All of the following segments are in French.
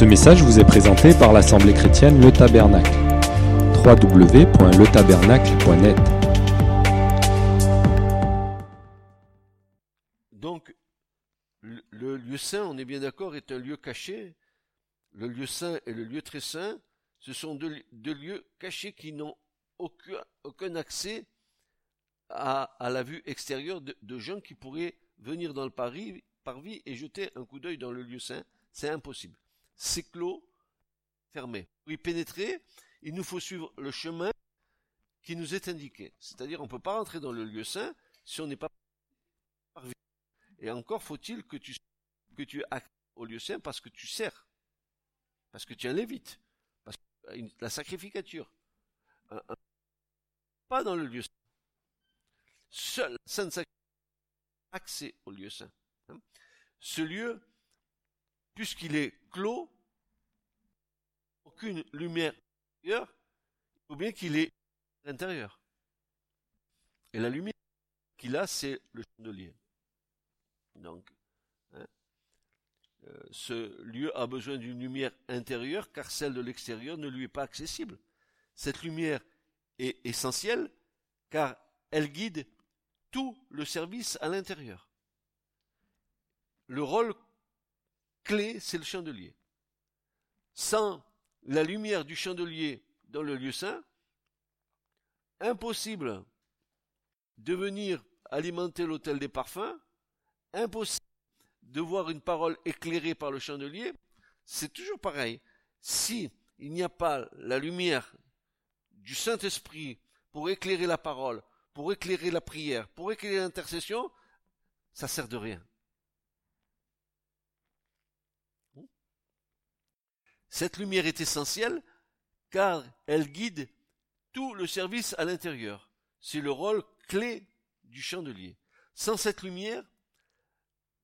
Ce message vous est présenté par l'Assemblée chrétienne Le Tabernacle. www.letabernacle.net Donc, le, lieu saint, on est bien d'accord, est un lieu caché. Le lieu saint et le lieu très saint, ce sont deux, lieux cachés qui n'ont aucun, accès à, à, la vue extérieure de, de, gens qui pourraient venir dans le Paris, parvis et jeter un coup d'œil dans le lieu saint. C'est impossible. C'est clos, fermé. Pour y pénétrer, il nous faut suivre le chemin qui nous est indiqué. C'est-à-dire, on ne peut pas rentrer dans le lieu saint si on n'est pas parvis. Et encore faut-il que tu, que tu au lieu saint parce que tu sers. Parce que tu es un lévite. Parce que la sacrificature. Un, pas dans le lieu saint. Seul saint accès au lieu saint. Hein. Ce lieu, puisqu'il est clos, aucune lumière extérieure, il faut bien qu'il est à l'intérieur. Et la lumière qu'il a, c'est le chandelier. Donc, hein, euh, ce lieu a besoin d'une lumière intérieure car celle de l'extérieur ne lui est pas accessible. Cette lumière est essentielle car elle guide tout le service à l'intérieur. Le rôle clé, c'est le chandelier. Sans la lumière du chandelier dans le lieu saint, impossible de venir alimenter l'hôtel des parfums, impossible de voir une parole éclairée par le chandelier, c'est toujours pareil. Si il n'y a pas la lumière du Saint-Esprit pour éclairer la parole, pour éclairer la prière, pour éclairer l'intercession, ça sert de rien. Cette lumière est essentielle car elle guide tout le service à l'intérieur. C'est le rôle clé du chandelier. Sans cette lumière,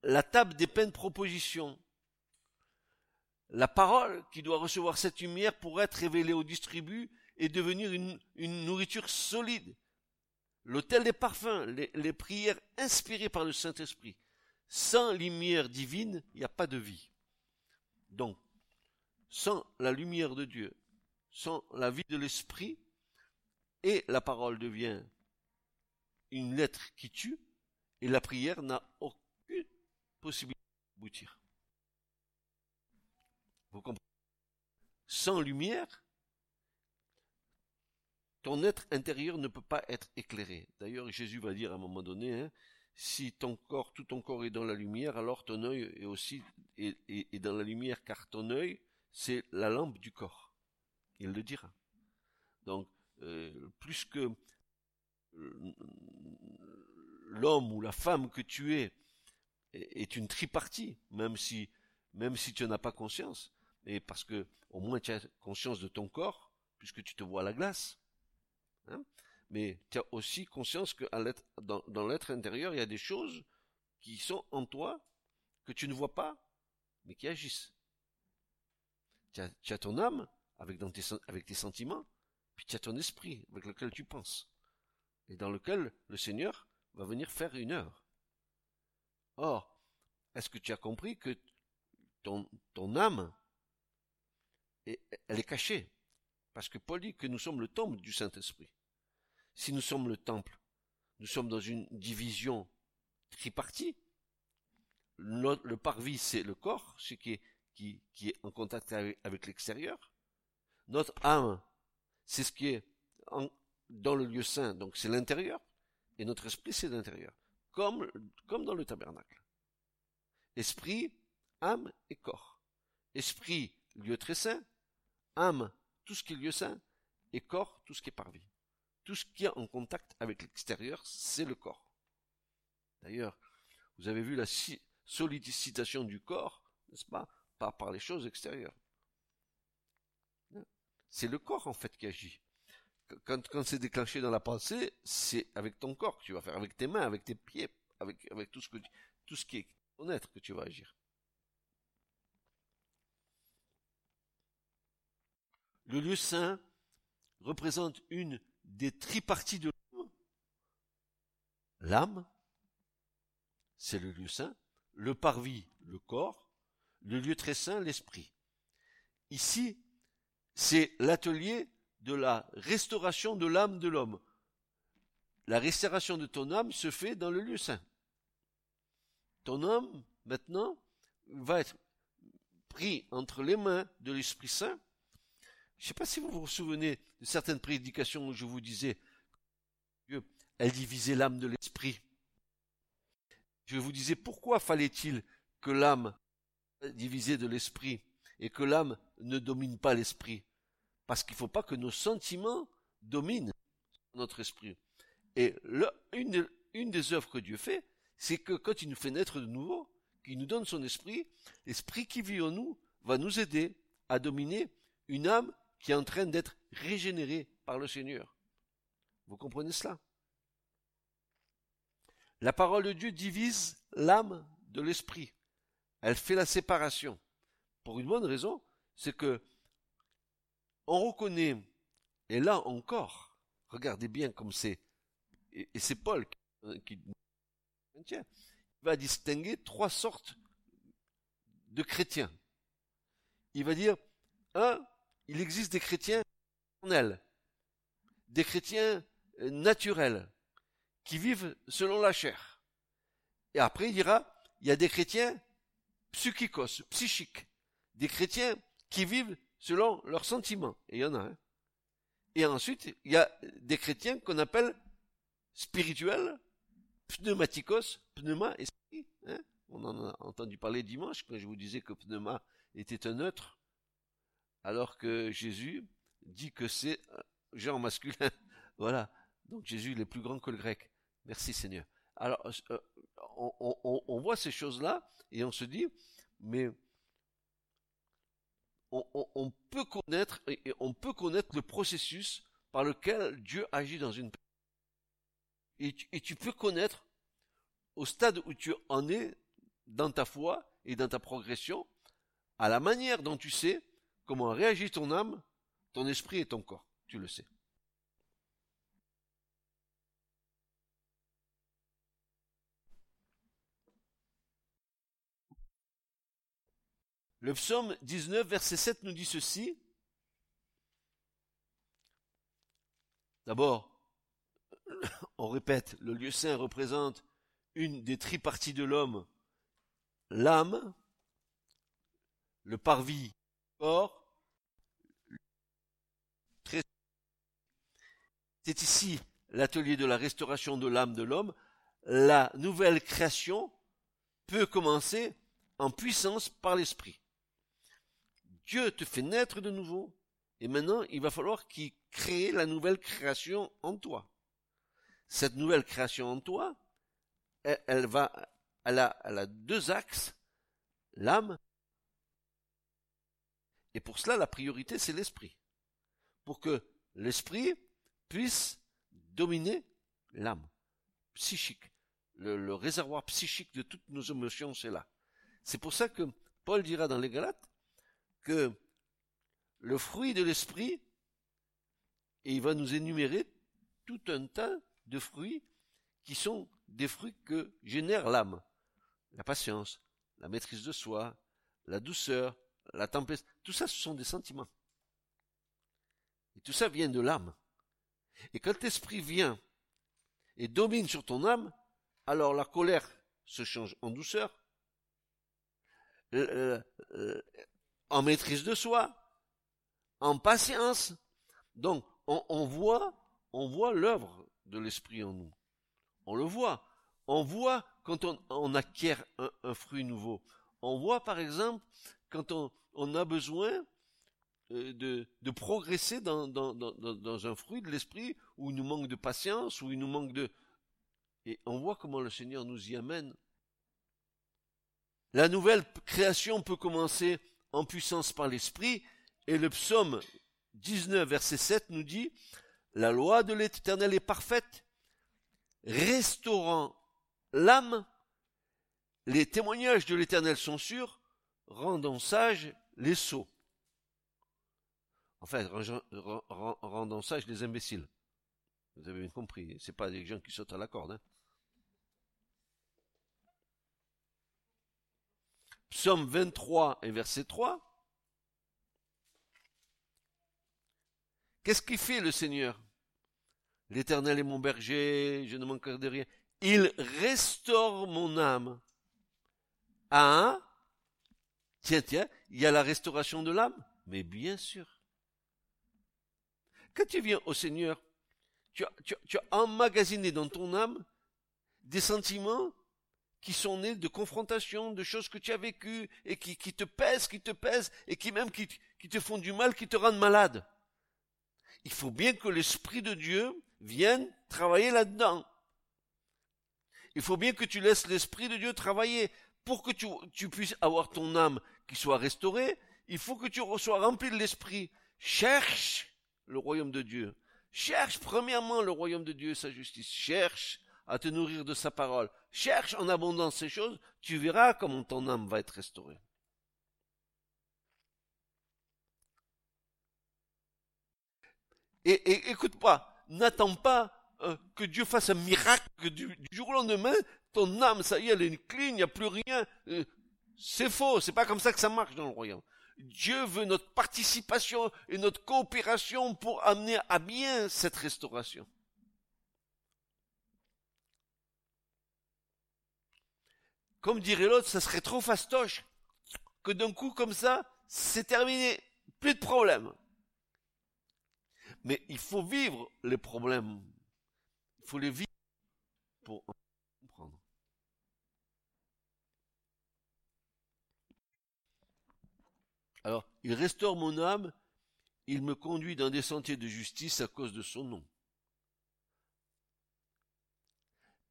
la table des peines propositions, la parole qui doit recevoir cette lumière pour être révélée au distribu et devenir une, nourriture solide. L'autel des parfums, les, les prières inspirées par le Saint-Esprit. Sans lumière divine, il n'y a pas de vie. Donc, sans la lumière de Dieu, sans la vie de l'Esprit, et la parole devient une lettre qui tue, et la prière n'a aucune possibilité d'aboutir. Vous comprenez? Sans lumière, ton être intérieur ne peut pas être éclairé. D'ailleurs, Jésus va dire à un moment donné, hein, si ton corps, tout ton corps est dans la lumière, alors ton œil est aussi est, dans la lumière, car ton œil, c'est la lampe du corps. Il le dira. Donc, euh, plus que l'homme ou la femme que tu es est une tripartie, même si, même si tu n'en as pas conscience, et parce que au moins tu as conscience de ton corps, puisque tu te vois à la glace. Hein Mais tu as aussi conscience que dans l'être intérieur, il y a des choses qui sont en toi que tu ne vois pas, mais qui agissent. Tu as, ton âme avec, tes, sentiments, puis tu as ton esprit avec lequel tu penses, et dans lequel le Seigneur va venir faire une œuvre. Or, est-ce que tu as compris que ton, âme, est, elle est cachée? Parce que Paul dit que nous sommes le temple du Saint-Esprit. Si nous sommes le temple, nous sommes dans une division tripartie. Le parvis, c'est le corps, ce qui est, qui, est en contact avec, l'extérieur. Notre âme, c'est ce qui est dans le lieu saint, donc c'est l'intérieur, et notre esprit, c'est l'intérieur, comme, comme dans le tabernacle. Esprit, âme et corps. Esprit, lieu très saint, âme, tout ce qui est lieu saint, et corps, tout ce qui est parvis. Tout ce qui est en contact avec l'extérieur, c'est le corps. D'ailleurs, vous avez vu la sollicitation du corps, n'est-ce pas, par, par les choses extérieures. C'est le corps en fait qui agit. Quand, c'est déclenché dans la pensée, c'est avec ton corps que tu vas faire, avec tes mains, avec tes pieds, avec, tout ce qui est ton être que tu vas agir. Le lieu saint représente une des triparties de l'homme. L'âme, c'est le lieu saint, le parvis, le corps, le lieu très saint, l'esprit. ici, c'est l'atelier de la restauration de l'âme de l'homme. La restauration de ton âme se fait dans le lieu saint. Ton âme, maintenant, va être pris entre les mains de l'Esprit Saint. Je ne sais pas si vous vous souvenez de certaines prédications où je vous disais Dieu, elle divisait l'âme de l'esprit. Je vous disais pourquoi fallait-il que l'âme divisée de l'esprit et que l'âme ne domine pas l'esprit Parce qu'il ne faut pas que nos sentiments dominent notre esprit. Et une, une des œuvres que Dieu fait, c'est que quand il nous fait naître de nouveau, qu'il nous donne son esprit, l'esprit qui vit en nous va nous aider à dominer une âme qui est en train d'être régénérée par le Seigneur. Vous comprenez cela? La parole de Dieu divise l'âme de l'esprit. Elle fait la séparation. Pour une bonne raison, c'est que on reconnaît, et là encore, regardez bien comme c'est, et, c'est Paul qui, il va distinguer trois sortes de chrétiens. Il va dire, un, il existe des chrétiens éternels, des chrétiens euh, naturels, qui vivent selon la chair. Et après, il dira, il y a des chrétiens psychikos, psychiques, des chrétiens qui vivent selon leurs sentiments. Et il y en a un. Et ensuite, il y a des chrétiens qu'on appelle spirituels, pneumatikos, pneuma, esprit. Hein On en a entendu parler dimanche quand je vous disais que pneuma était un neutre, alors que Jésus dit que c'est genre masculin. voilà. Donc Jésus il est plus grand que le grec. Merci Seigneur. Alors euh, on, voit ces choses-là et on se dit, mais on, peut connaître et on peut connaître le processus par lequel Dieu agit dans une et et tu peux connaître au stade où tu en es dans ta foi et dans ta progression, à la manière dont tu sais comment réagit ton âme, ton esprit et ton corps. Tu le sais. Le psaume 19, verset 7 nous dit ceci. D'abord, on répète, le lieu saint représente une des triparties de l'homme, l'âme, le parvis, corps, c'est ici l'atelier de la restauration de l'âme de l'homme, la nouvelle création peut commencer en puissance par l'esprit. Dieu te fait naître de nouveau, et maintenant il va falloir qu'il crée la nouvelle création en toi. Cette nouvelle création en toi, elle, va, elle a, deux axes, l'âme, et pour cela la priorité c'est l'esprit. Pour que l'esprit puisse dominer l'âme psychique. Le, le, réservoir psychique de toutes nos émotions, c'est là. C'est pour ça que Paul dira dans les Galates que le fruit de l'esprit, et il va nous énumérer tout un tas de fruits qui sont des fruits que génère l'âme. La patience, la maîtrise de soi, la douceur, la tempête, tout ça ce sont des sentiments. Et tout ça vient de l'âme. Et quand l'esprit vient et domine sur ton âme, alors la colère se change en douceur, euh, euh, en maîtrise de soi, en patience. Donc, on voit, on voit l'œuvre de l'esprit en nous. On le voit. On voit quand on, acquiert un, fruit nouveau. On voit par exemple quand on, a besoin euh, de, progresser dans, dans, un fruit de l'esprit où il nous manque de patience, où il nous manque de... Et on voit comment le Seigneur nous y amène. La nouvelle création peut commencer en puissance par l'esprit, et le psaume 19, verset 7 nous dit, La loi de l'Éternel est parfaite, restaurant l'âme, les témoignages de l'Éternel sont sûrs, rendant sages les sots. Enfin, rendant sages les imbéciles. Vous avez bien compris, c'est pas des gens qui sautent à la corde. Hein. Psaume 23 et verset 3. Qu'est-ce qu'il fait le Seigneur? L'Éternel est mon berger, je ne manquerai de rien. Il restaure mon âme. Ah, tiens, tiens, il y a la restauration de l'âme Mais bien sûr. Quand tu viens au Seigneur, tu as emmagasiné dans ton âme des sentiments qui sont nés de confrontations, de choses que tu as vécues et qui, te pèsent, qui te pèsent et qui même qui, te font du mal, qui te rendent malade. Il faut bien que l'Esprit de Dieu vienne travailler là-dedans. Il faut bien que tu laisses l'Esprit de Dieu travailler. Pour que tu, tu puisses avoir ton âme qui soit restaurée, il faut que tu sois rempli de l'Esprit. Cherche le royaume de Dieu. Cherche premièrement le royaume de Dieu et sa justice. Cherche à te nourrir de sa parole. Cherche en abondance ces choses, tu verras comment ton âme va être restaurée. Et, écoute-moi, n'attends pas euh, que Dieu fasse un miracle du, jour au lendemain, ton âme, ça y est, elle est clean, il n'y a plus rien. Euh, c'est faux, c'est pas comme ça que ça marche dans le royaume. Dieu veut notre participation et notre coopération pour amener à bien cette restauration. Comme dirait l'autre, ça serait trop fastoche que d'un coup comme ça, c'est terminé. Plus de problème. Mais il faut vivre les problèmes. Il faut les vivre pour comprendre. Alors, il restaure mon âme, il me conduit dans des sentiers de justice à cause de son nom.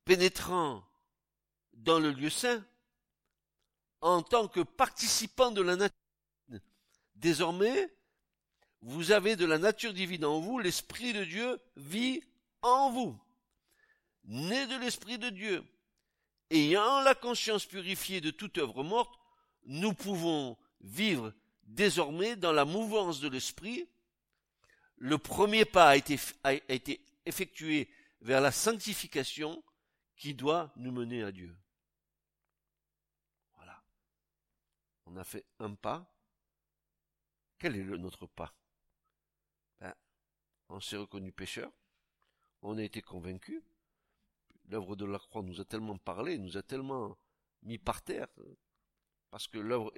Pénétrant dans le lieu saint en tant que participant de la nature. Désormais, vous avez de la nature divine en vous, l'Esprit de Dieu vit en vous. Né de l'Esprit de Dieu, ayant la conscience purifiée de toute œuvre morte, nous pouvons vivre désormais dans la mouvance de l'Esprit. Le premier pas a été, a été effectué vers la sanctification qui doit nous mener à Dieu. On a fait un pas. Quel est le, notre pas? Ben, On s'est reconnu pécheur, on a été convaincu. L'œuvre de la croix nous a tellement parlé, nous a tellement mis par terre, parce que l'œuvre,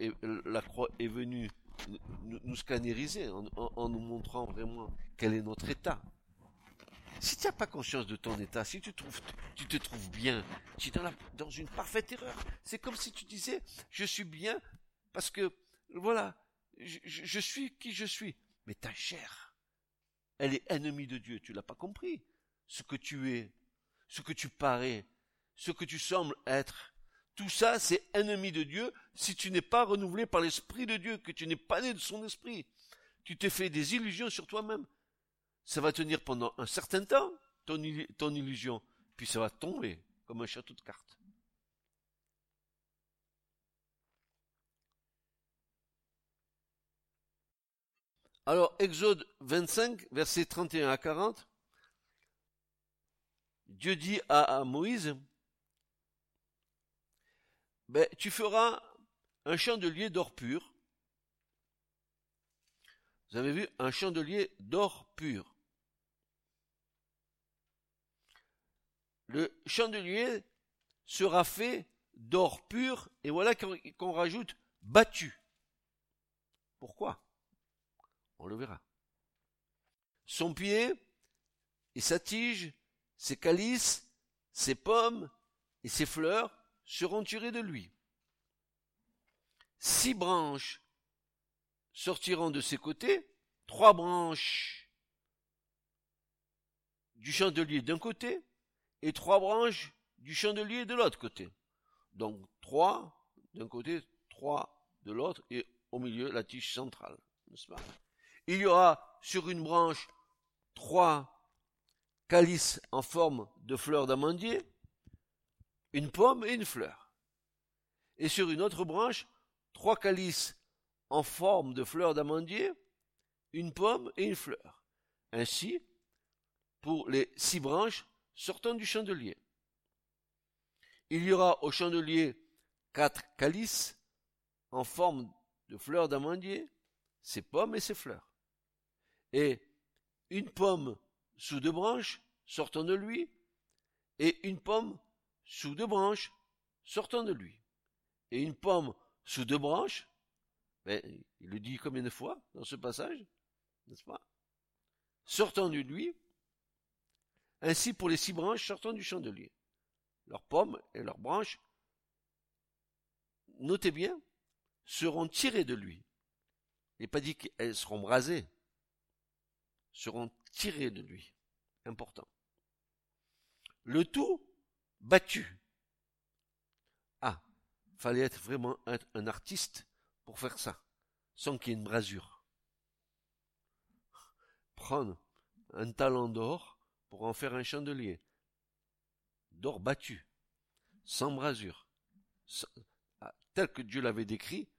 la croix est venue nous, nous scanneriser en, nous montrant vraiment quel est notre état. Si tu n'as pas conscience de ton état, si tu, trouves, tu te trouves bien, tu es dans une parfaite erreur. C'est comme si tu disais, je suis bien parce que, voilà, je, suis qui je suis. Mais ta chair, elle est ennemie de Dieu. Tu l'as pas compris. Ce que tu es, ce que tu parais, ce que tu sembles être. Tout ça, c'est ennemi de Dieu si tu n'es pas renouvelé par l'Esprit de Dieu, que tu n'es pas né de son esprit. Tu t'es fait des illusions sur toi-même. Ça va tenir pendant un certain temps, ton, ton illusion, puis ça va tomber comme un château de cartes. Alors, Exode 25, versets 31 à 40, Dieu dit à, Moïse, ben, tu feras un chandelier d'or pur. Vous avez vu un chandelier d'or pur. Le chandelier sera fait d'or pur et voilà qu'on rajoute battu. Pourquoi? On le verra. Son pied et sa tige, ses calices, ses pommes et ses fleurs seront tirés de lui. Six branches sortiront de ses côtés, trois branches du chandelier d'un côté et trois branches du chandelier de l'autre côté. Donc trois d'un côté, trois de l'autre et au milieu la tige centrale. Il y aura sur une branche trois calices en forme de fleurs d'amandier, une pomme et une fleur. Et sur une autre branche, trois calices en forme de fleurs d'amandier, une pomme et une fleur. Ainsi, pour les six branches sortant du chandelier. Il y aura au chandelier quatre calices en forme de fleurs d'amandier, ses pommes et ses fleurs. Et une pomme sous deux branches sortant de lui, et une pomme sous deux branches sortant de lui. Et une pomme sous deux branches, ben, il le dit combien de fois dans ce passage, n'est-ce pas? Sortant de lui, ainsi pour les six branches sortant du chandelier. Leurs pommes et leurs branches, notez bien, seront tirées de lui. Il n'est pas dit qu'elles seront brasées, seront tirées de lui. Important. Le tout battu. Ah, fallait être vraiment un, artiste pour faire ça, sans qu'il y ait une brasure. Prendre un talent d'or pour en faire un chandelier. D'or battu, sans brasure. Ah, tel que Dieu l'avait décrit,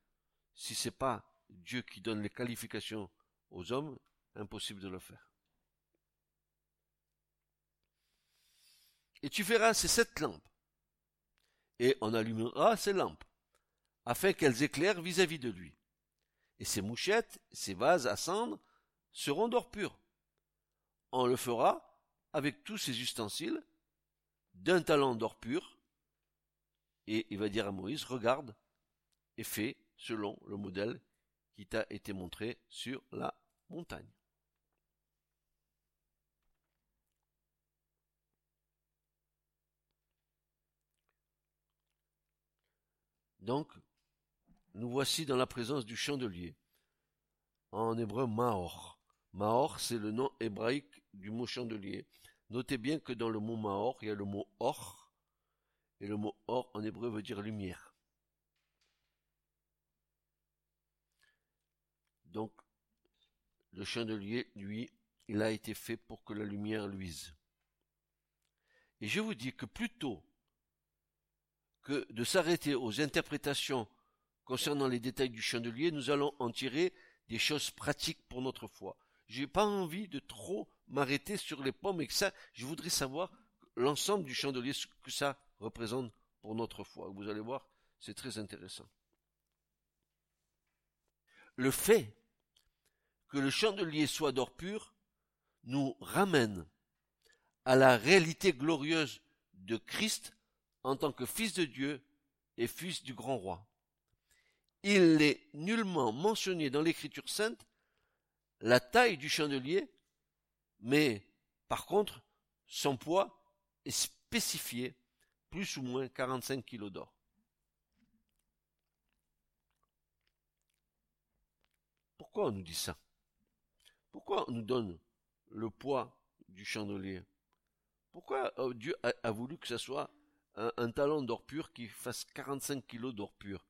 si c'est pas Dieu qui donne les qualifications aux hommes, impossible de le faire. Et tu verras ces sept lampes, et on allumera ces lampes, afin qu'elles éclairent vis-à-vis de lui. Et ces mouchettes, ces vases à cendre, seront d'or pur. On le fera avec tous ces ustensiles, d'un talent d'or pur, et il va dire à Moïse, regarde, et fais selon le modèle qui t'a été montré sur la montagne. Donc, nous voici dans la présence du chandelier. En hébreu, Maor. Maor, c'est le nom hébraïque du mot chandelier. Notez bien que dans le mot Maor, il y a le mot Or, et le mot Or en hébreu veut dire lumière. Donc, le chandelier, lui, il a été fait pour que la lumière luise. Et je vous dis que plutôt de s'arrêter aux interprétations concernant les détails du chandelier, nous allons en tirer des choses pratiques pour notre foi. J'ai pas envie de trop m'arrêter sur les pommes et que ça, je voudrais savoir l'ensemble du chandelier, ce que ça représente pour notre foi. Vous allez voir, c'est très intéressant. Le fait que le chandelier soit d'or pur nous ramène à la réalité glorieuse de Christ en tant que fils de Dieu et fils du grand roi. Il n'est nullement mentionné dans l'écriture sainte la taille du chandelier, mais par contre, son poids est spécifié, plus ou moins 45 kilos d'or. Pourquoi on nous dit ça? Pourquoi on nous donne le poids du chandelier? Pourquoi euh, Dieu a, voulu que ça soit un, talent d'or pur qui fasse 45 kilos d'or pur.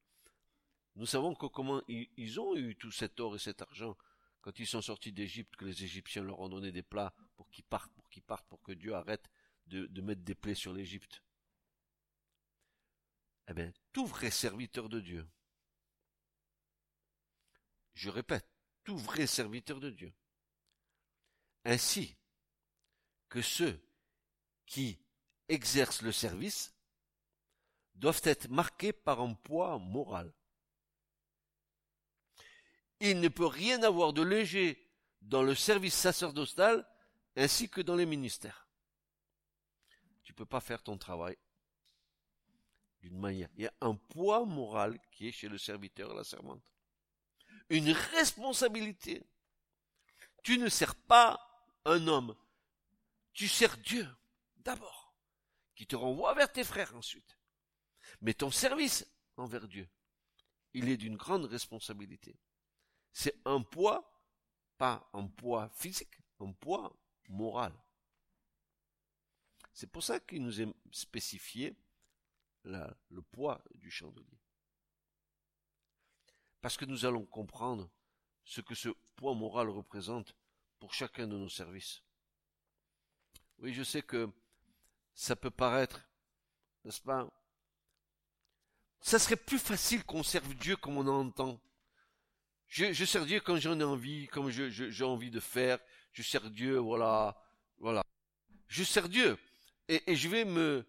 Nous savons comment ils, ont eu tout cet or et cet argent quand ils sont sortis d'Égypte, que les Égyptiens leur ont donné des plats pour qu'ils partent, pour qu'ils partent, pour que Dieu arrête de, de mettre des plaies sur l'Égypte. Eh bien, tout vrai serviteur de Dieu, je répète, tout vrai serviteur de Dieu, ainsi que ceux qui exercent le service, doivent être marqués par un poids moral. Il ne peut rien avoir de léger dans le service sacerdotal ainsi que dans les ministères. Tu ne peux pas faire ton travail d'une manière. Il y a un poids moral qui est chez le serviteur et la servante. Une responsabilité. Tu ne sers pas un homme. Tu sers Dieu d'abord, qui te renvoie vers tes frères ensuite. Mais ton service envers Dieu, il est d'une grande responsabilité. C'est un poids, pas un poids physique, un poids moral. C'est pour ça qu'il nous est spécifié le poids du chandelier. Parce que nous allons comprendre ce que ce poids moral représente pour chacun de nos services. Oui, je sais que ça peut paraître, n'est-ce pas, ça serait plus facile qu'on serve Dieu comme on entend. Je, sers Dieu quand j'en ai envie, comme j'ai envie de faire. Je sers Dieu, voilà, voilà. Je sers Dieu. Et, et je vais me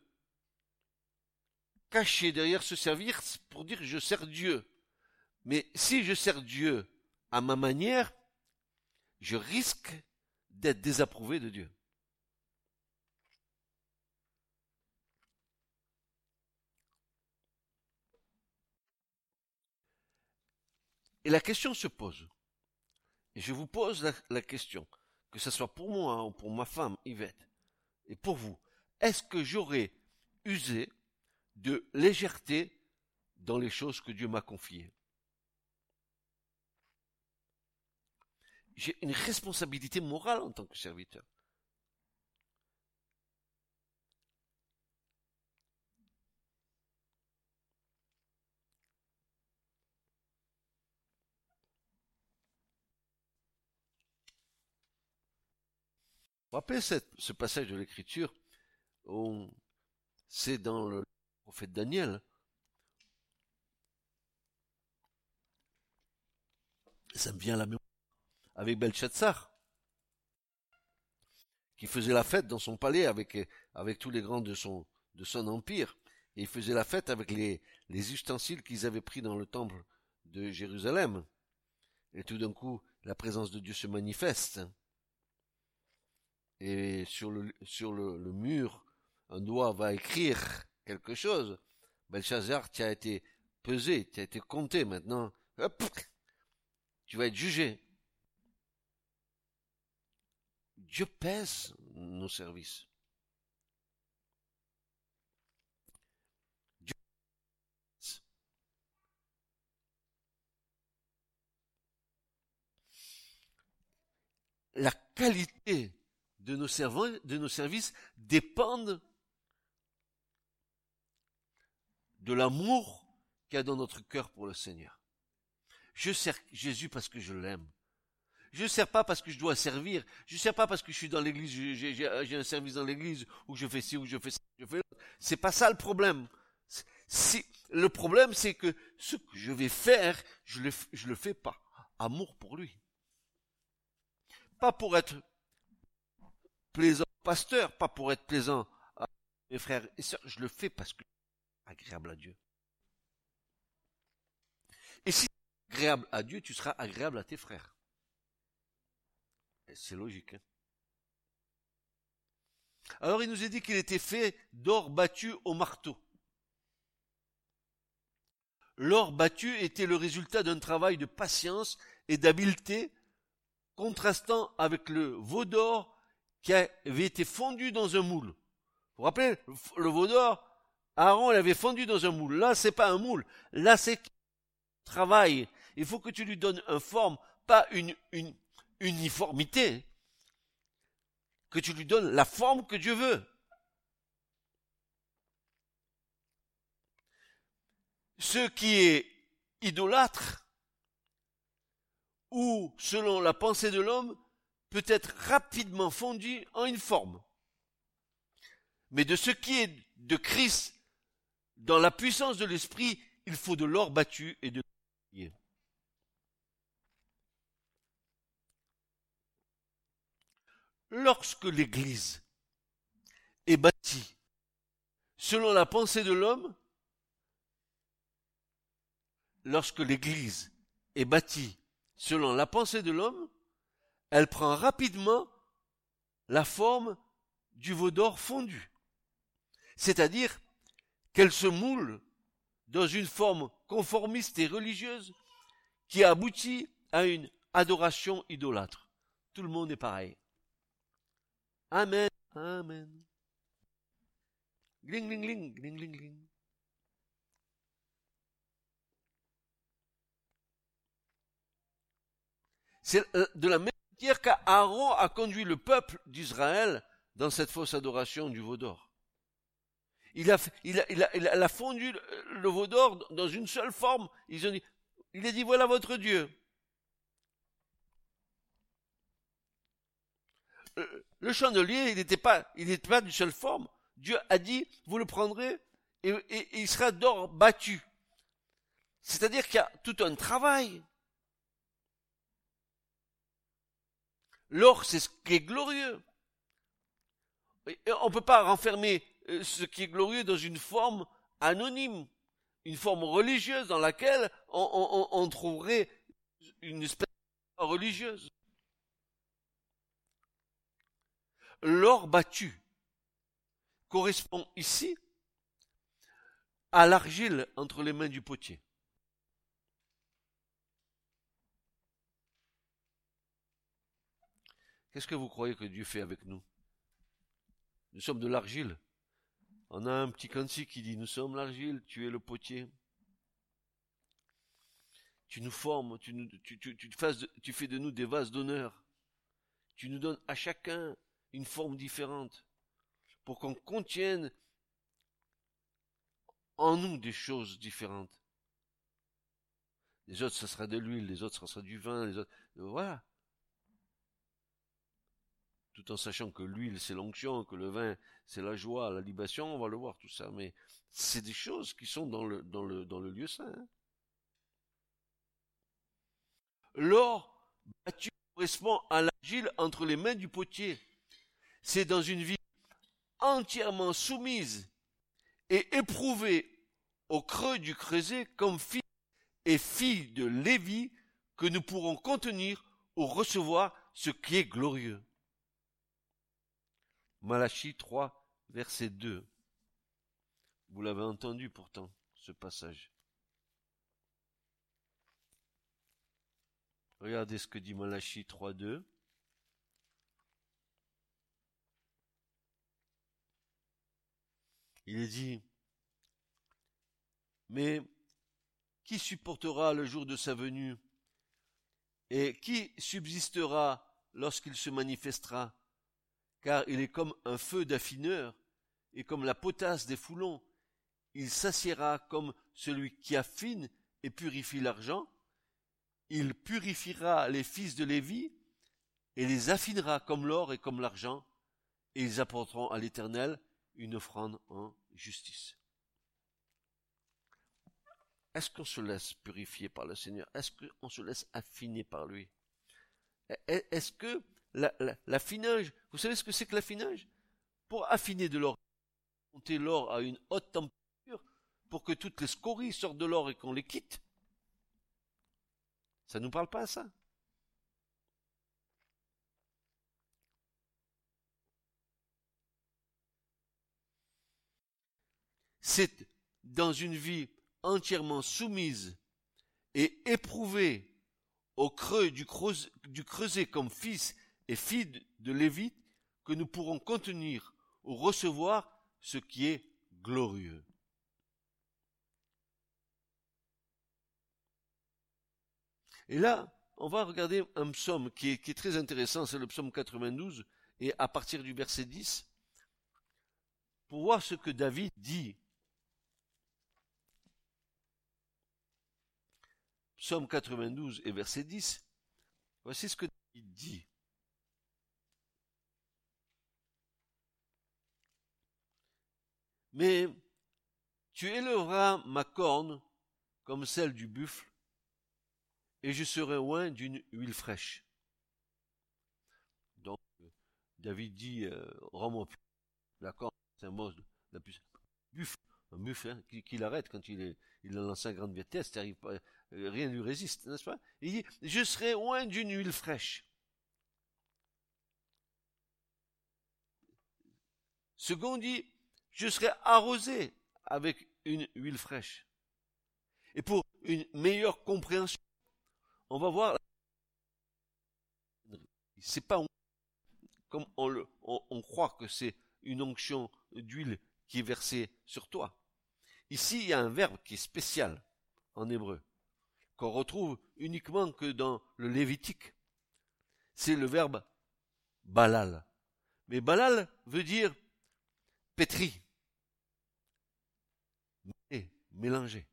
cacher derrière ce servir pour dire je sers Dieu. Mais si je sers Dieu à ma manière, je risque d'être désapprouvé de Dieu. Et la question se pose. Et je vous pose la, question, que ce soit pour moi ou pour ma femme Yvette, et pour vous, est-ce que j'aurais usé de légèreté dans les choses que Dieu m'a confiées? J'ai une responsabilité morale en tant que serviteur. Rappelez ce passage de l'écriture c'est dans le prophète Daniel? Ça me vient à la mémoire. Avec Belshazzar. Qui faisait la fête dans son palais avec, tous les grands de son, empire. Et il faisait la fête avec les ustensiles qu'ils avaient pris dans le temple de Jérusalem. Et tout d'un coup, la présence de Dieu se manifeste et sur le, sur le, mur, un doigt va écrire quelque chose, Belshazzar, tu as été pesé, tu as été compté maintenant, tu vas être jugé. Dieu pèse nos services. Dieu La qualité de nos, services dépendent de l'amour qu'il y a dans notre cœur pour le Seigneur. Je sers Jésus parce que je l'aime. Je ne sers pas parce que je dois servir. Je ne sers pas parce que je suis dans l'église, j'ai un service dans l'église, où je fais ci, ou je fais ça, je fais C'est pas ça le problème. Le problème, c'est que ce que je vais faire, je le, je le fais pas. Amour pour lui. Pas pour être plaisant pasteur, pas pour être plaisant à mes frères et sœurs, je le fais parce que c'est agréable à Dieu. Et si c'est agréable à Dieu, tu seras agréable à tes frères. C'est logique. Hein. Alors il nous a dit qu'il était fait d'or battu au marteau. L'or battu était le résultat d'un travail de patience et d'habileté contrastant avec le veau d'or qui avait été fondu dans un moule. Vous vous rappelez, le veau d'or, Aaron l'avait fondu dans un moule. Là, c'est pas un moule. Là, c'est travail. Il faut que tu lui donnes une forme, pas une, une uniformité. Que tu lui donnes la forme que Dieu veut. Ce qui est idolâtre, ou selon la pensée de l'homme, peut être rapidement fondu en une forme. Mais de ce qui est de Christ, dans la puissance de l'esprit, il faut de l'or battu et de Lorsque l'Église est bâtie selon la pensée de l'homme, lorsque l'Église est bâtie selon la pensée de l'homme, elle prend rapidement la forme du veau d'or fondu. C'est-à-dire qu'elle se moule dans une forme conformiste et religieuse qui aboutit à une adoration idolâtre. Tout le monde est pareil. Amen. Amen. C'est euh, de la même dire qu'Aaron a conduit le peuple d'Israël dans cette fausse adoration du veau d'or. Il a, fondu le, veau d'or dans une seule forme. Il a dit voilà votre Dieu. Euh, le chandelier, il n'était pas, d'une seule forme. Dieu a dit, vous le prendrez et, et il sera d'or battu. C'est-à-dire qu'il y a tout un travail. L'or, c'est ce qui est glorieux. on ne peut pas renfermer euh, ce qui est glorieux dans une forme anonyme, une forme religieuse dans laquelle on, trouverait une espèce de religieuse. l'or battu correspond ici à l'argile entre les mains du potier. Qu'est-ce que vous croyez que Dieu fait avec nous? Nous sommes de l'argile. On a un petit cantique qui dit Nous sommes l'argile, tu es le potier. Tu nous formes, tu, tu fais de nous des vases d'honneur. Tu nous donnes à chacun une forme différente pour qu'on contienne en nous des choses différentes. Les autres, ce sera de l'huile, les autres, ce sera du vin, les autres. Voilà tout en sachant que l'huile c'est l'onction, que le vin c'est la joie, la libation, on va le voir tout ça, mais c'est des choses qui sont dans le, dans le, dans le lieu saint. Hein. L'or battu correspond à l'argile entre les mains du potier. C'est dans une vie entièrement soumise et éprouvée au creux du creuset comme fils et fille de Lévi que nous pourrons contenir ou recevoir ce qui est glorieux. Malachie 3, verset 2. Vous l'avez entendu pourtant, ce passage. Regardez ce que dit Malachie 3, 2. Il est dit, mais qui supportera le jour de sa venue? Et qui subsistera lorsqu'il se manifestera? Car il est comme un feu d'affineur, et comme la potasse des foulons. Il s'assiera comme celui qui affine et purifie l'argent. Il purifiera les fils de Lévi, et les affinera comme l'or et comme l'argent, et ils apporteront à l'Éternel une offrande en justice. Est-ce qu'on se laisse purifier par le Seigneur? Est-ce qu'on se laisse affiner par lui? Est-ce que l'affinage. Vous savez ce que c'est que l'affinage? Pour affiner de l'or, monter l'or à une haute température pour que toutes les scories sortent de l'or et qu'on les quitte. Ça ne nous parle pas à ça? C'est dans une vie entièrement soumise et éprouvée au creux du, creuset comme fils et filles de Lévite que nous pourrons contenir ou recevoir ce qui est glorieux. Et là, on va regarder un psaume qui est, très intéressant, c'est le psaume 92, et à partir du verset 10, pour voir ce que David dit. Psaume 92 et verset 10, voici ce que David dit. Mais tu élèveras ma corne comme celle du buffle, et je serai loin d'une huile fraîche. Donc, David dit, euh, rends-moi la corne, c'est un mot la puissance. Buffle, un buffle hein, qui, l'arrête quand il est, il a lancé à grande vitesse, euh, rien ne lui résiste, n'est-ce pas? Il dit, je serai loin d'une huile fraîche. Second dit, je serai arrosé avec une huile fraîche. Et pour une meilleure compréhension, on va voir, c'est pas comme on, on, croit que c'est une onction d'huile qui est versée sur toi. Ici, il y a un verbe qui est spécial en hébreu, qu'on retrouve uniquement que dans le Lévitique. C'est le verbe balal. Mais balal veut dire pétri mélangé.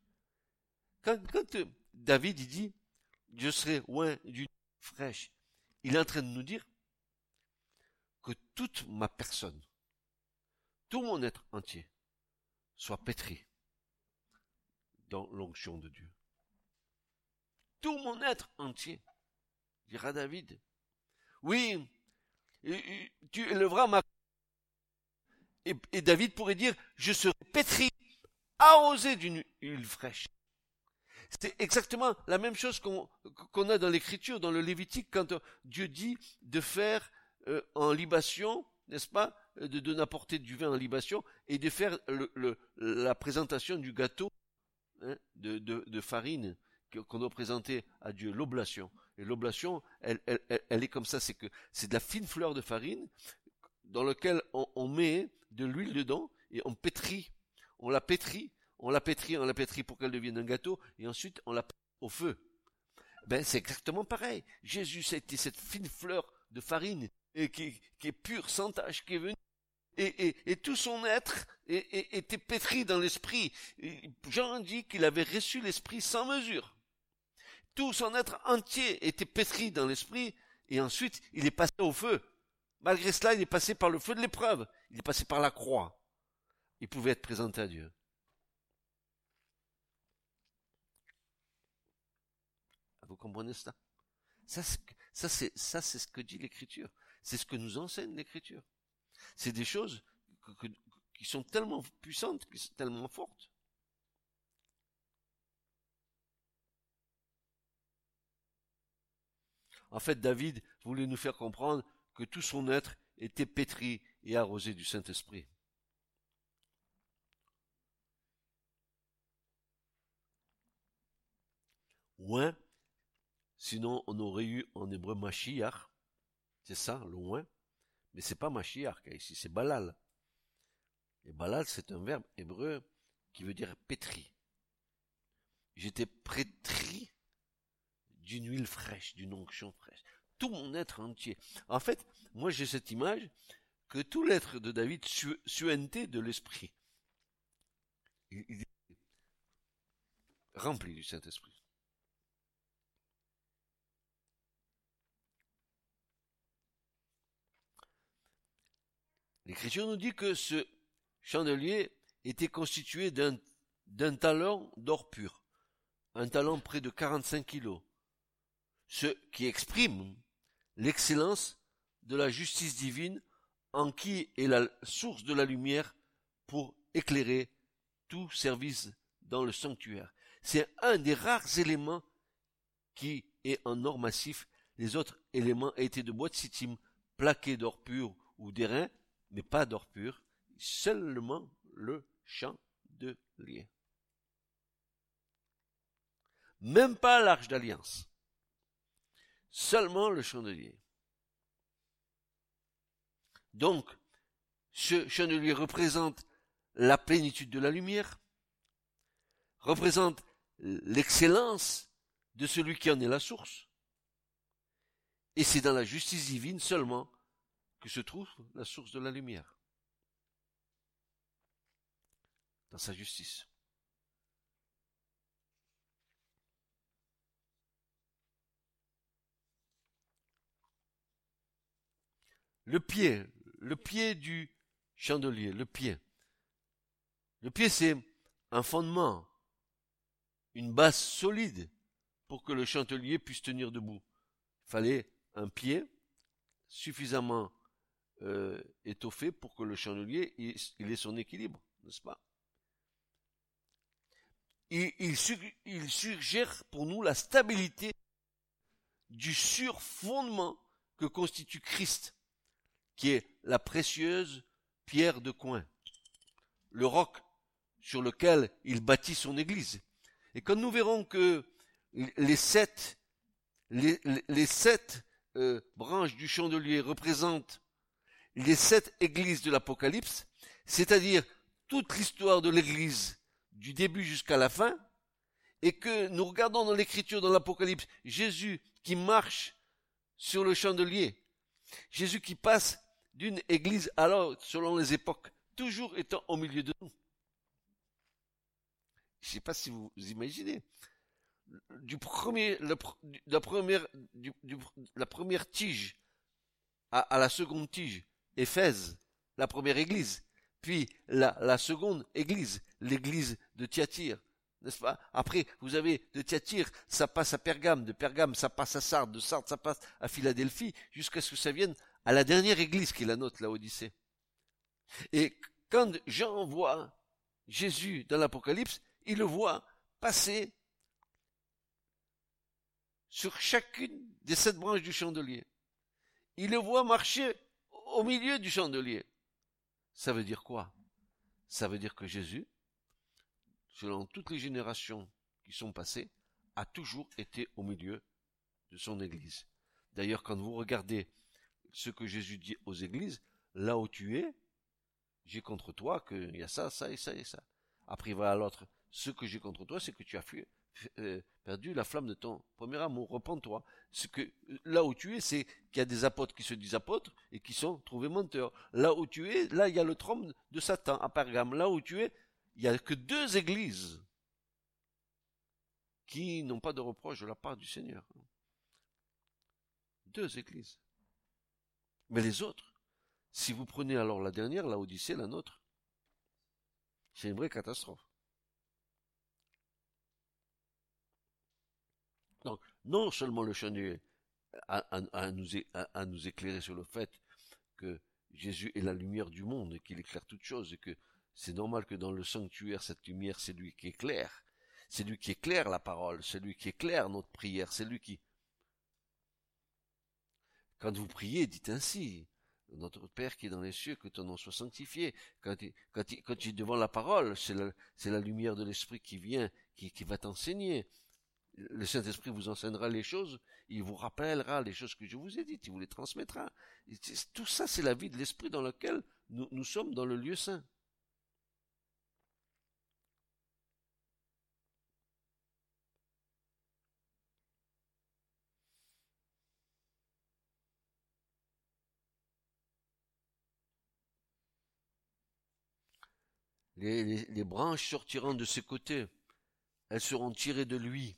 Quand, euh, David dit, je serai loin d'une fraîche, il est en train de nous dire que toute ma personne, tout mon être entier, soit pétri dans l'onction de Dieu. Tout mon être entier, dira David. Oui, tu élèveras ma... Et, David pourrait dire, je serai pétri arrosé d'une huile fraîche. C'est exactement la même chose qu'on a dans l'écriture, dans le Lévitique, quand Dieu dit de faire euh, en libation n'est-ce pas, de, de n'apporter du vin en libation et de faire la présentation du gâteau hein, de, farine qu'on doit présenter à Dieu, l'oblation. Et l'oblation, elle, est comme ça, c'est que c'est de la fine fleur de farine dans laquelle on met de l'huile dedans et on pétrit, on la pétrit, on la pétrit, on la pétrit pour qu'elle devienne un gâteau et ensuite on la au feu. Ben c'est exactement pareil. Jésus, c'était cette fine fleur de farine qui, est pure, sans tache, qui est venue et, et, et, tout son être était pétri dans l'esprit. Jean dit qu'il avait reçu l'esprit sans mesure. Tout son être entier était pétri dans l'esprit, et ensuite il est passé au feu. Malgré cela, il est passé par le feu de l'épreuve. Il est passé par la croix. Il pouvait être présenté à Dieu. Vous comprenez cela? Ça, c'est ça, c'est ce que dit l'Écriture. C'est ce que nous enseigne l'Écriture. C'est des choses qui sont tellement puissantes, qui sont tellement fortes. En fait, David voulait nous faire comprendre que tout son être était pétri et arrosé du Saint-Esprit. Ouin, sinon on aurait eu en hébreu Mashiach, c'est ça, loin, mais c'est pas Mashiach ici, c'est Balal. Et Balal, c'est un verbe hébreu qui veut dire pétri. J'étais pétri d'une huile fraîche, d'une onction fraîche. Tout mon être entier. En fait, moi j'ai cette image que tout l'être de David suintait de l'esprit. Il, rempli du Saint-Esprit. L'Écriture nous dit que ce chandelier était constitué d'un talent d'or pur, un talent près de 45 kilos, ce qui exprime l'excellence de la justice divine en qui est la source de la lumière pour éclairer tout service dans le sanctuaire. C'est un des rares éléments qui est en or massif. Les autres éléments étaient de bois de sitime plaqués d'or pur ou d'airain mais pas d'or pur, seulement le chandelier. Même pas l'arche d'alliance. Seulement le chandelier. Donc, ce chandelier représente la plénitude de la lumière, représente l'excellence de celui qui en est la source, et c'est dans la justice divine seulement que se trouve la source de la lumière, dans sa justice. Le pied, le pied du chandelier, le pied. Le pied, c'est un fondement, une base solide pour que le chandelier puisse tenir debout. Il fallait un pied suffisamment euh, étoffé pour que le chandelier ait son équilibre, n'est-ce pas? Il, il, suggère pour nous la stabilité du surfondement que constitue Christ, qui est la précieuse pierre de coin, le roc sur lequel il bâtit son église. Et quand nous verrons que les sept, euh, branches du chandelier représentent les sept églises de l'Apocalypse, c'est-à-dire toute l'histoire de l'église du début jusqu'à la fin, et que nous regardons dans l'écriture, dans l'Apocalypse, Jésus qui marche sur le chandelier, Jésus qui passe d'une église à l'autre selon les époques, toujours étant au milieu de nous. Je ne sais pas si vous imaginez. Du premier, la, première, la première tige à la seconde tige, Éphèse, la première église, puis la, seconde église, l'église de Thyatire, n'est-ce pas? Après, vous avez de Thyatire, ça passe à Pergame, de Pergame, ça passe à Sardes, de Sardes, ça passe à Philadelphie, jusqu'à ce que ça vienne à la dernière église qui est la nôtre, la Odyssée. Et quand Jean voit Jésus dans l'Apocalypse, il le voit passer sur chacune des sept branches du chandelier. Il le voit marcher au milieu du chandelier. Ça veut dire quoi? Ça veut dire que Jésus, selon toutes les générations qui sont passées, a toujours été au milieu de son Église. D'ailleurs, quand vous regardez ce que Jésus dit aux églises, là où tu es, j'ai contre toi qu'il y a ça, ça et ça et ça. Après, il va à l'autre. Ce que j'ai contre toi, c'est que tu as euh, perdu la flamme de ton premier amour. Repends-toi. Là où tu es, c'est qu'il y a des apôtres qui se disent apôtres et qui sont trouvés menteurs. Là où tu es, là, il y a le trône de Satan à Pergame. Là où tu es, il n'y a que deux églises qui n'ont pas de reproche de la part du Seigneur. Deux églises. Mais les autres, si vous prenez alors la dernière, la Odyssée, la nôtre, c'est une vraie catastrophe. Donc, non seulement le chandelier a, nous, à nous éclairer sur le fait que Jésus est la lumière du monde et qu'il éclaire toutes choses et que c'est normal que dans le sanctuaire, cette lumière, c'est lui qui éclaire. C'est lui qui éclaire la parole, c'est lui qui éclaire notre prière, c'est lui qui... Quand vous priez, dites ainsi, notre Père qui est dans les cieux, que ton nom soit sanctifié. Quand, tu es devant la parole, c'est la, lumière de l'Esprit qui vient, qui, va t'enseigner. Le Saint-Esprit vous enseignera les choses, il vous rappellera les choses que je vous ai dites, il vous les transmettra. Tout ça, c'est la vie de l'Esprit dans laquelle nous sommes dans le lieu saint. Les, branches sortiront de ses côtés, elles seront tirées de lui,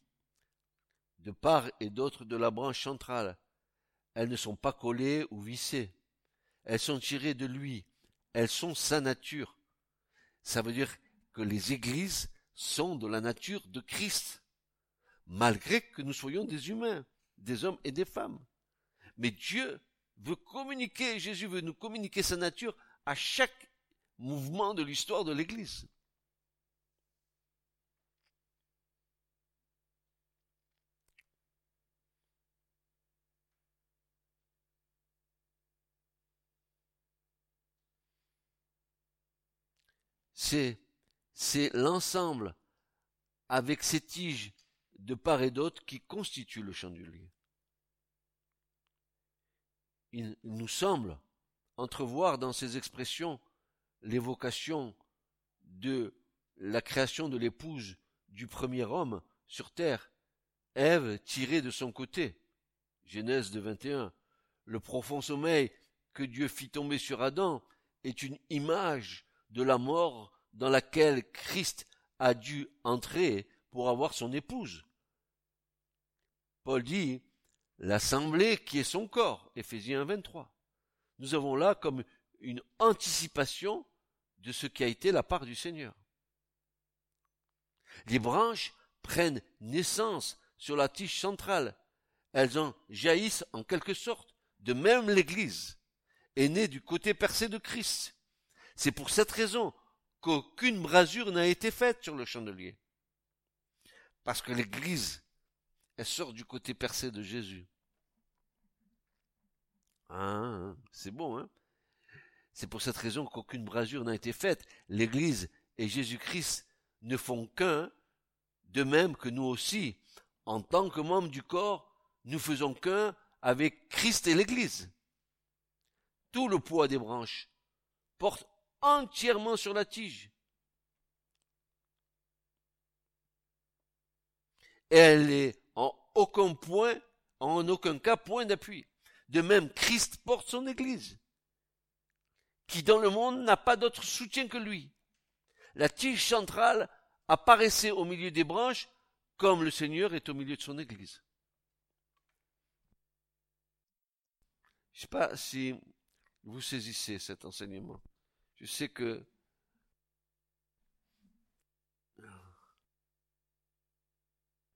de part et d'autre de la branche centrale. Elles ne sont pas collées ou vissées. Elles sont tirées de lui. Elles sont sa nature. Ça veut dire que les églises sont de la nature de Christ, malgré que nous soyons des humains, des hommes et des femmes. Mais Dieu veut communiquer, Jésus veut nous communiquer sa nature à chaque mouvement de l'histoire de l'Église. C'est, l'ensemble avec ces tiges de part et d'autre qui constitue le chandelier. Il nous semble entrevoir dans ces expressions l'évocation de la création de l'épouse du premier homme sur terre, Ève tirée de son côté. Genèse de 21. Le profond sommeil que Dieu fit tomber sur Adam est une image de la mort dans laquelle Christ a dû entrer pour avoir son épouse. Paul dit l'assemblée qui est son corps, Éphésiens 23. Nous avons là comme une anticipation de ce qui a été la part du Seigneur. Les branches prennent naissance sur la tige centrale. Elles en jaillissent en quelque sorte. De même l'Église est née du côté percé de Christ. C'est pour cette raison qu'aucune brasure n'a été faite sur le chandelier. Parce que l'Église, elle sort du côté percé de Jésus. Ah, c'est bon, hein c'est pour cette raison qu'aucune brasure n'a été faite. L'Église et Jésus-Christ ne font qu'un, de même que nous aussi, en tant que membres du corps, nous faisons qu'un avec Christ et l'Église. Tout le poids des branches porte entièrement sur la tige. elle est en aucun point, en aucun cas point d'appui. De même, Christ porte son Église qui dans le monde n'a pas d'autre soutien que lui. La tige centrale apparaissait au milieu des branches comme le Seigneur est au milieu de son Église. Je ne sais pas si vous saisissez cet enseignement. Je sais que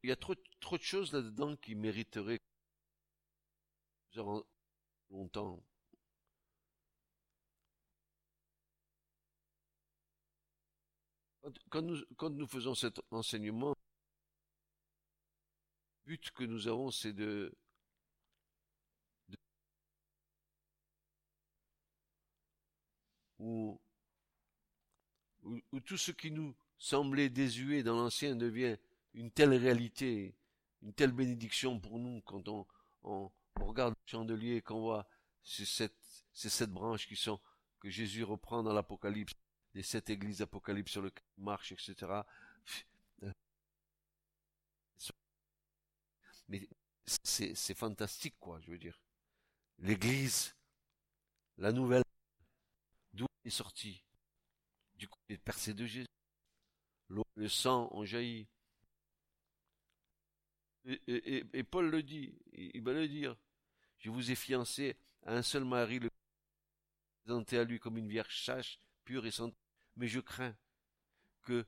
il y a trop, de choses là-dedans qui mériteraient longtemps Quand nous, faisons cet enseignement, le but que nous avons, c'est de, où, tout ce qui nous semblait désuet dans l'ancien devient une telle réalité, une telle bénédiction pour nous quand on, regarde le chandelier, qu'on voit ces sept, ces sept branches qui sont, que Jésus reprend dans l'Apocalypse, les sept églises d'Apocalypse sur lesquelles il marche, etc. Mais c'est, fantastique, quoi, je veux dire. L'église, la nouvelle, d'où est sortie? Du coup, est percée de Jésus. L'eau, le sang ont jailli. Et, Paul le dit, il va le dire. Je vous ai fiancé à un seul mari, le présenté à lui comme une vierge sage, pure et sainte. Mais je crains que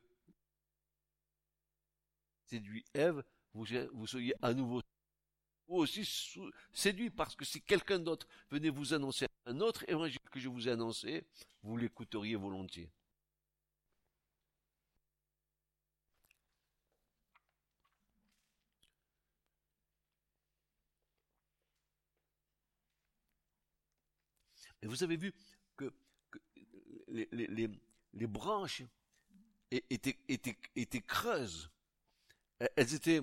séduit Ève, vous, soyez à nouveau vous aussi séduit parce que si quelqu'un d'autre venait vous annoncer un autre évangile que je vous ai annoncé, vous l'écouteriez volontiers. Et vous avez vu que, les, branches étaient, étaient, étaient creuses. Elles étaient,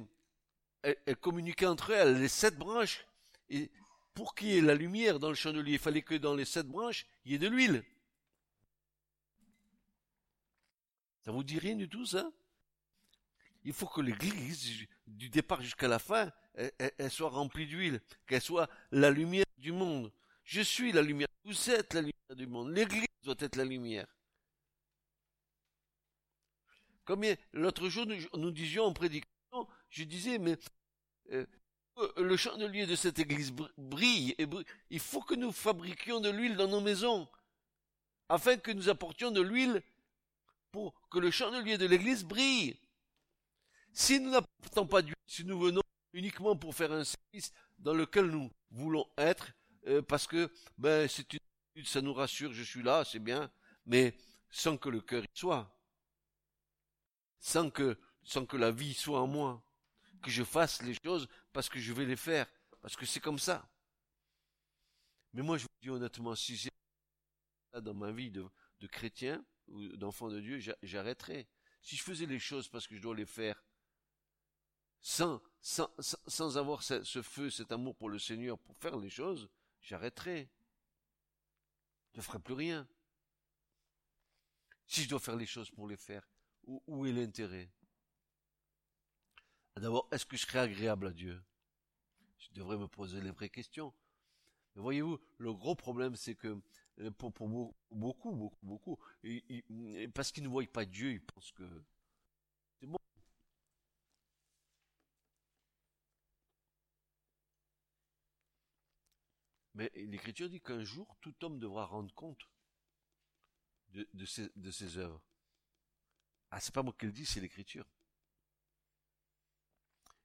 elles, communiquaient entre elles, les sept branches. Et pour qu'il y ait la lumière dans le chandelier, il fallait que dans les sept branches, il y ait de l'huile. Ça vous dit rien du tout, ça? Il faut que l'église, du départ jusqu'à la fin, elle soit remplie d'huile, qu'elle soit la lumière du monde. Je suis la lumière. Vous êtes la lumière du monde. L'église doit être la lumière. Comme l'autre jour, nous, disions en prédication, je disais, mais euh, le chandelier de cette église brille, et. Il faut que nous fabriquions de l'huile dans nos maisons, afin que nous apportions de l'huile pour que le chandelier de l'église brille. Si nous n'apportons pas d'huile, si nous venons uniquement pour faire un service dans lequel nous voulons être, euh, parce que ben c'est une ça nous rassure, je suis là, c'est bien, mais sans que le cœur y soit, sans que la vie soit en moi, que je fasse les choses parce que je vais les faire, parce que c'est comme ça. Mais moi je vous dis honnêtement, si ça dans ma vie de, chrétien ou d'enfant de Dieu, j'arrêterai. Si je faisais les choses parce que je dois les faire, sans, avoir ce, ce feu, cet amour pour le Seigneur pour faire les choses, j'arrêterai. Je ne ferai plus rien. Si je dois faire les choses pour les faire, où, est l'intérêt? D'abord, est-ce que je serai agréable à Dieu? Je devrais me poser les vraies questions. Voyez-vous, le gros problème, c'est que euh, pour, beaucoup, beaucoup, beaucoup, parce qu'ils ne voient pas Dieu, ils pensent que c'est bon. Mais l'Écriture dit qu'un jour, tout homme devra rendre compte de ses œuvres. Ah, c'est pas moi qui le dis, c'est l'Écriture.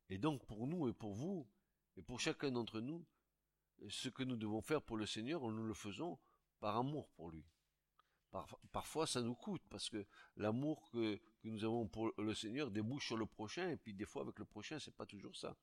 Et donc, pour nous et pour vous, et pour chacun d'entre nous, ce que nous devons faire pour le Seigneur, nous le faisons par amour pour lui. parfois, ça nous coûte, parce que l'amour que, nous avons pour le Seigneur débouche sur le prochain, et puis des fois, avec le prochain, c'est pas toujours ça.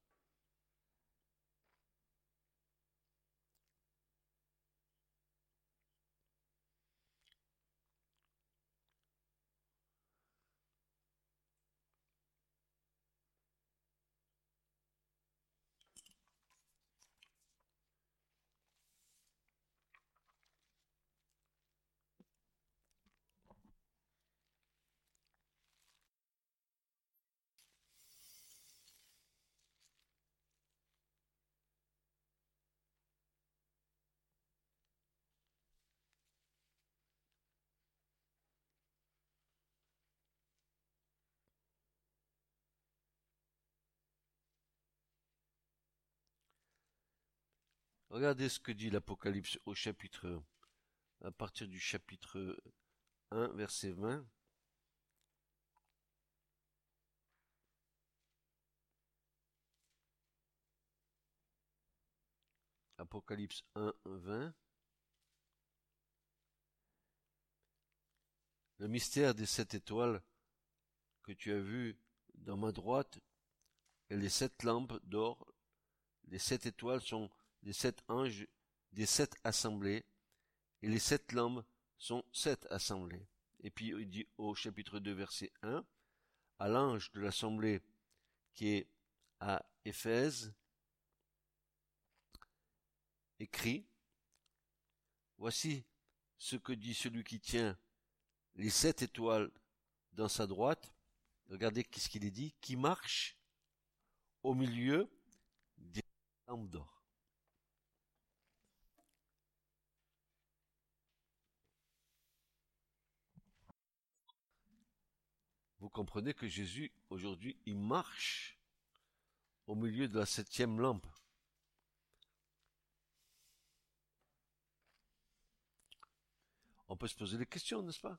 Regardez ce que dit l'Apocalypse au chapitre, à partir du chapitre 1, verset 20. Apocalypse 1, 20. Le mystère des sept étoiles que tu as vu dans ma droite et les sept lampes d'or. Les sept étoiles sont les sept anges des sept assemblées, et les sept lampes sont sept assemblées. Et puis il dit au chapitre 2 verset 1, à l'ange de l'assemblée qui est à Éphèse, écrit, Voici ce que dit celui qui tient les sept étoiles dans sa droite. Regardez qu'est-ce qu'il est dit, qui marche au milieu des lampes d'or. Comprenez que Jésus, aujourd'hui, il marche au milieu de la septième lampe. On peut se poser des questions, n'est-ce pas?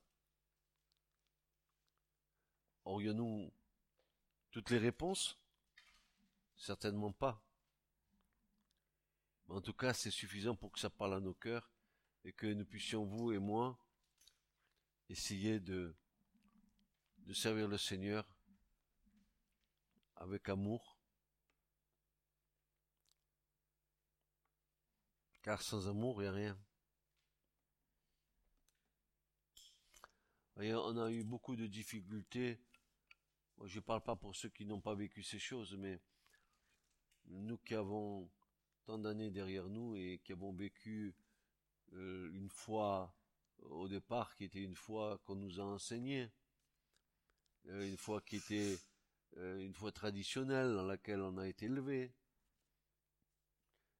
Aurions-nous toutes les réponses? Certainement pas. Mais en tout cas, c'est suffisant pour que ça parle à nos cœurs et que nous puissions, vous et moi, essayer de, de servir le Seigneur avec amour. Car sans amour, il n'y a rien. on a eu beaucoup de difficultés. je ne parle pas pour ceux qui n'ont pas vécu ces choses, mais nous qui avons tant d'années derrière nous et qui avons vécu euh, une foi au départ qui était une foi qu'on nous a enseignée, une foi qui était euh, une foi traditionnelle dans laquelle on a été élevé.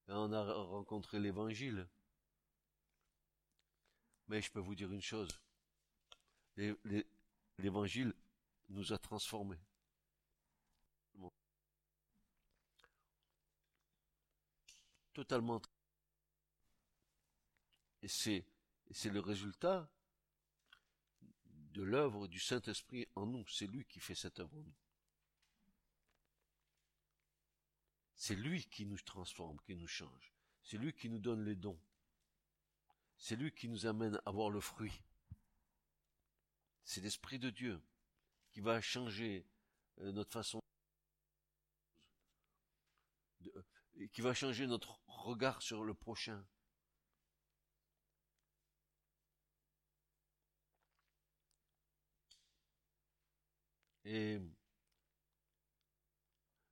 on a rencontré l'évangile. Mais je peux vous dire une chose, l'évangile nous a transformés. Totalement. Et c'est le résultat de l'œuvre du Saint-Esprit en nous. C'est lui qui fait cette œuvre en nous. C'est lui qui nous transforme, qui nous change. C'est lui qui nous donne les dons. C'est lui qui nous amène à voir le fruit. C'est l'Esprit de Dieu qui va changer euh, notre façon de, qui va changer notre regard sur le prochain. Et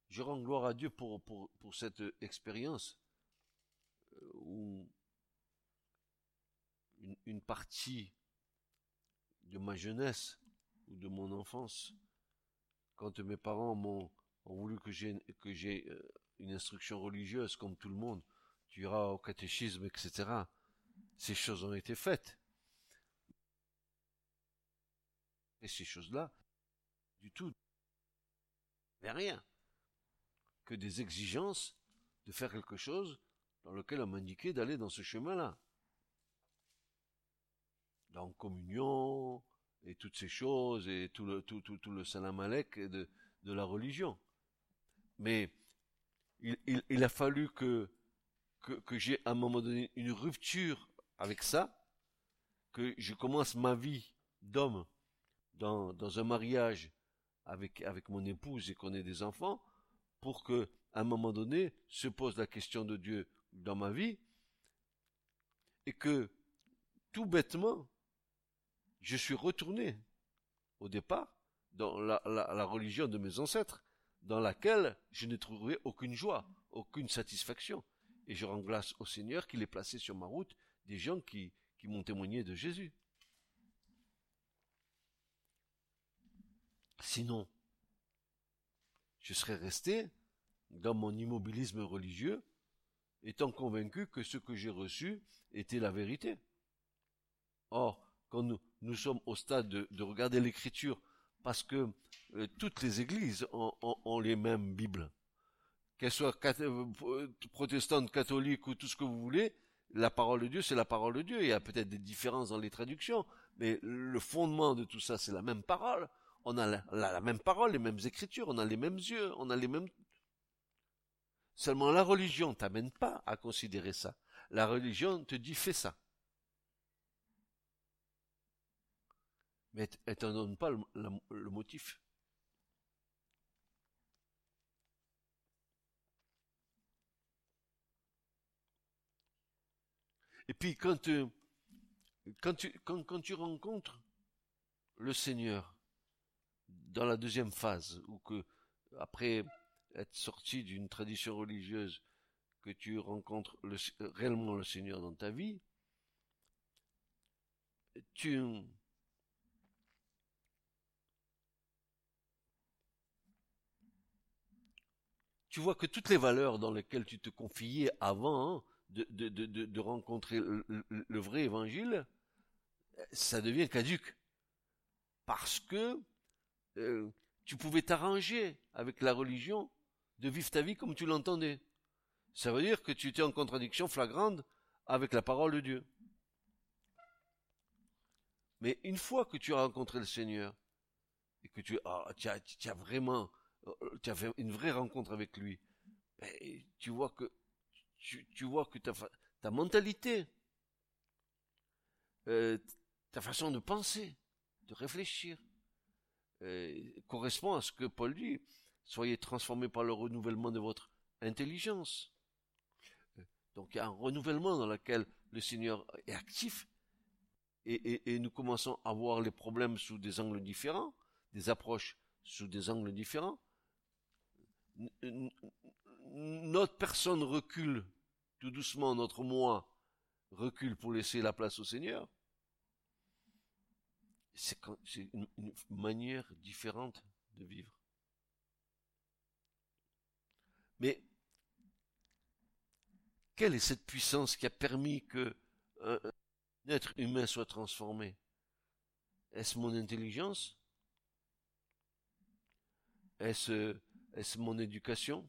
je rends gloire à Dieu pour, pour, pour cette expérience euh, où une, partie de ma jeunesse ou de mon enfance, quand mes parents m'ont ont voulu que j'ai que j'ai euh, une instruction religieuse comme tout le monde, tu iras au catéchisme, etc. Ces choses ont été faites. Et ces choses-là, du tout, mais rien que des exigences de faire quelque chose dans lequel on m'indiquait d'aller dans ce chemin-là dans communion et toutes ces choses et tout le tout tout, le salamalek de, de la religion. Mais il, il, il a fallu que que, j'ai à un moment donné une rupture avec ça, que je commence ma vie d'homme dans un mariage avec, mon épouse et qu'on ait des enfants, pour que, à un moment donné, se pose la question de Dieu dans ma vie, et que, tout bêtement, je suis retourné au départ dans la, la, religion de mes ancêtres, dans laquelle je n'ai trouvé aucune joie, aucune satisfaction. Et je rends grâce au Seigneur qu'il ait placé sur ma route des gens qui, qui m'ont témoigné de Jésus. Sinon, je serais resté dans mon immobilisme religieux, étant convaincu que ce que j'ai reçu était la vérité. Or, quand nous, sommes au stade de, regarder l'écriture, parce que euh, toutes les églises ont, les mêmes Bibles, qu'elles soient euh, protestantes, catholiques ou tout ce que vous voulez, la parole de Dieu, c'est la parole de Dieu. Il y a peut-être des différences dans les traductions, mais le fondement de tout ça, c'est la même parole. On a la, même parole, les mêmes écritures, on a les mêmes yeux, on a les mêmes... Seulement la religion t'amène pas à considérer ça. La religion te dit fais ça. mais elle t'en donne pas le, motif. Et puis quand euh, tu rencontres le Seigneur dans la deuxième phase, ou que, après être sorti d'une tradition religieuse, que tu rencontres le, réellement le Seigneur dans ta vie, tu, tu vois que toutes les valeurs dans lesquelles tu te confiais avant hein, de, de, de, rencontrer le, le, vrai évangile, ça devient caduque. Parce que euh, tu pouvais t'arranger avec la religion de vivre ta vie comme tu l'entendais. Ça veut dire que tu étais en contradiction flagrante avec la parole de Dieu. Mais une fois que tu as rencontré le Seigneur, et que tu, ah, as, vraiment euh, tu as fait une vraie rencontre avec lui, ben, tu vois que tu, vois que ta, ta mentalité, euh, ta façon de penser, de réfléchir, correspond à ce que Paul dit. Soyez transformés par le renouvellement de votre intelligence. Donc il y a un renouvellement dans lequel le Seigneur est actif et, et, et nous commençons à voir les problèmes sous des angles différents, des approches sous des angles différents notre personne recule tout doucement, notre moi recule pour laisser la place au Seigneur. C'est une, une manière différente de vivre. Mais quelle est cette puissance qui a permis que un être humain soit transformé? Est-ce mon intelligence? Est-ce est-ce mon éducation?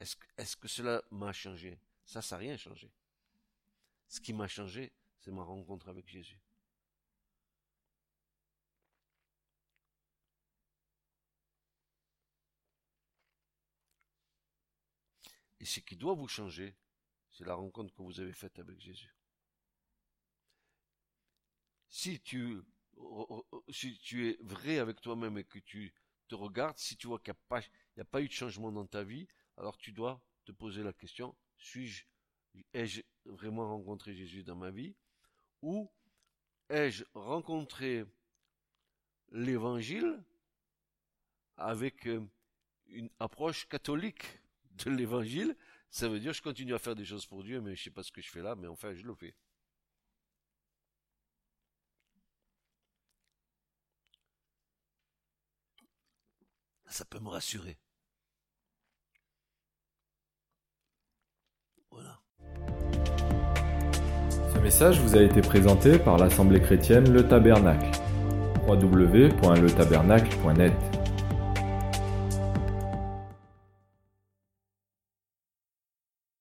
Est-ce que cela m'a changé? Ça, ça n'a rien changé. Ce qui m'a changé, c'est ma rencontre avec Jésus. Et ce qui doit vous changer, c'est la rencontre que vous avez faite avec Jésus. Si tu, si tu es vrai avec toi-même et que tu te regarde, si tu vois qu'il n'y a, pas eu de changement dans ta vie, alors tu dois te poser la question, suis-je, ai-je vraiment rencontré Jésus dans ma vie? Ou ai-je rencontré l'évangile avec euh, une approche catholique? De l'évangile Ça veut dire je continue à faire des choses pour Dieu, mais je sais pas ce que je fais là, mais enfin je le fais. ça peut me rassurer. Voilà. Ce message vous a été présenté par l'Assemblée chrétienne Le Tabernacle. www.letabernacle.net